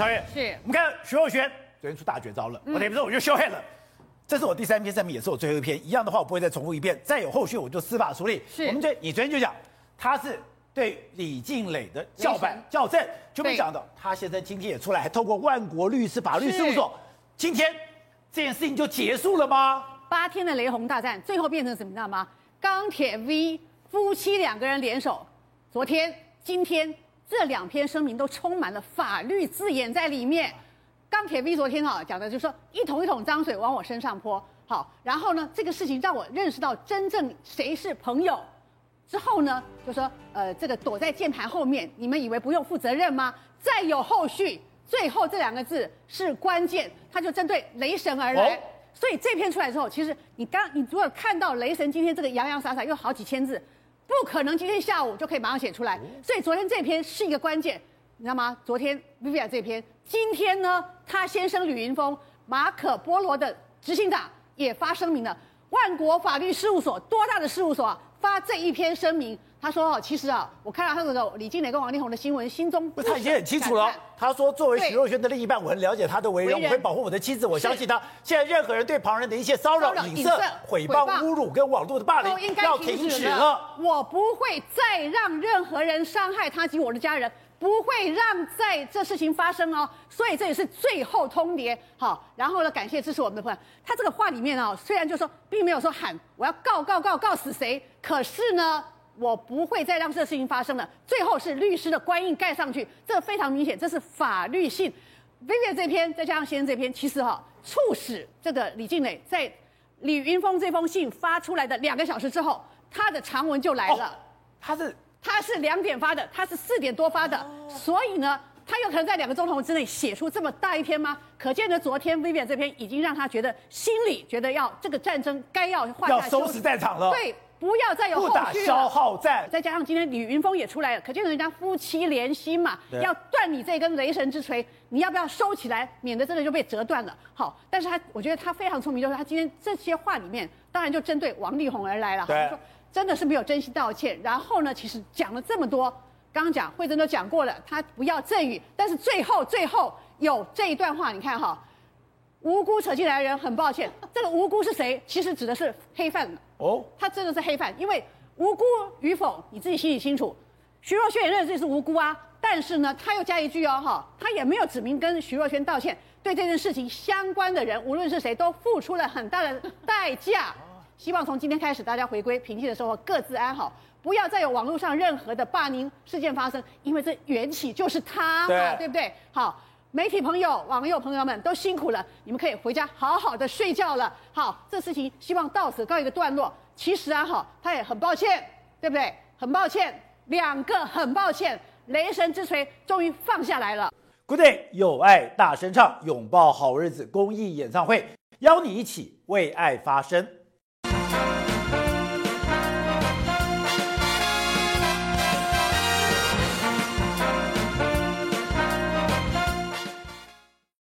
超越是我们看徐若瑄昨天出大绝招了，我等于说我就修黑了。这是我第三篇声明，也是我最后一篇。一样的话，我不会再重复一遍。再有后续，我就司法处理。是我们这你昨天就讲，他是对李静蕾的叫板校正，就没想到他先生今天也出来，还透过万国律师法律事务所，今天这件事情就结束了吗？八天的雷洪大战，最后变成什么？你知道吗？钢铁 V 夫妻两个人联手，昨天、今天这两篇声明都充满了法律字眼在里面。钢铁 V 昨天啊讲的就是说一桶一桶脏水往我身上泼，好，然后呢，这个事情让我认识到真正谁是朋友。之后呢，就说呃，这个躲在键盘后面，你们以为不用负责任吗？再有后续，最后这两个字是关键，他就针对雷神而来。哦所以这篇出来之后，其实你刚你如果看到雷神今天这个洋洋洒洒又好几千字，不可能今天下午就可以马上写出来。所以昨天这篇是一个关键，你知道吗？昨天 Vivian 这篇，今天呢，他先生吕云峰、马可波罗的执行长也发声明了。万国法律事务所多大的事务所啊，发这一篇声明。他说：“哦，其实啊，我看到他这个李靓蕾跟王力宏的新闻，心中不他已经很清楚了。他说，作为徐若瑄的另一半，我很了解他的为人，为人我会保护我的妻子，我相信他。现在任何人对旁人的一切骚扰、影射、诽谤、侮辱跟网络的霸凌，要停止了。我不会再让任何人伤害他及我的家人，不会让在这事情发生哦。所以这也是最后通牒。好，然后呢，感谢支持我们的朋友。他这个话里面啊，虽然就说并没有说喊我要告告告告死谁，可是呢。”我不会再让这个事情发生了。最后是律师的官印盖上去，这非常明显，这是法律性。Vivian 这篇再加上先生这篇，其实哈、哦，促使这个李静蕾在李云峰这封信发出来的两个小时之后，他的长文就来了。哦、他是他是两点发的，他是四点多发的，哦、所以呢，他有可能在两个钟头之内写出这么大一篇吗？可见呢，昨天 Vivian 这篇已经让他觉得心里觉得要这个战争该要画下要收拾战场了。对。不要再有后续了。不打消耗战，再加上今天李云峰也出来了，可见人家夫妻连心嘛，要断你这根雷神之锤，你要不要收起来，免得真的就被折断了？好，但是他我觉得他非常聪明，就是他今天这些话里面，当然就针对王力宏而来了。对，说真的是没有真心道歉。然后呢，其实讲了这么多，刚刚讲慧珍都讲过了，他不要赠予，但是最后最后有这一段话，你看哈，无辜扯进来的人很抱歉，这个无辜是谁？其实指的是黑范。哦，他真的是黑犯，因为无辜与否你自己心里清楚。徐若瑄也认为自己是无辜啊，但是呢，他又加一句哦，哈，他也没有指明跟徐若瑄道歉。对这件事情相关的人，无论是谁，都付出了很大的代价。希望从今天开始，大家回归平静的生活，各自安好，不要再有网络上任何的霸凌事件发生，因为这缘起就是他嘛，对，对不对？好。媒体朋友、网友朋友们都辛苦了，你们可以回家好好的睡觉了。好，这事情希望到此告一个段落。其实啊，好，他也很抱歉，对不对？很抱歉，两个很抱歉，雷神之锤终于放下来了。Good day，有爱大声唱，拥抱好日子公益演唱会，邀你一起为爱发声。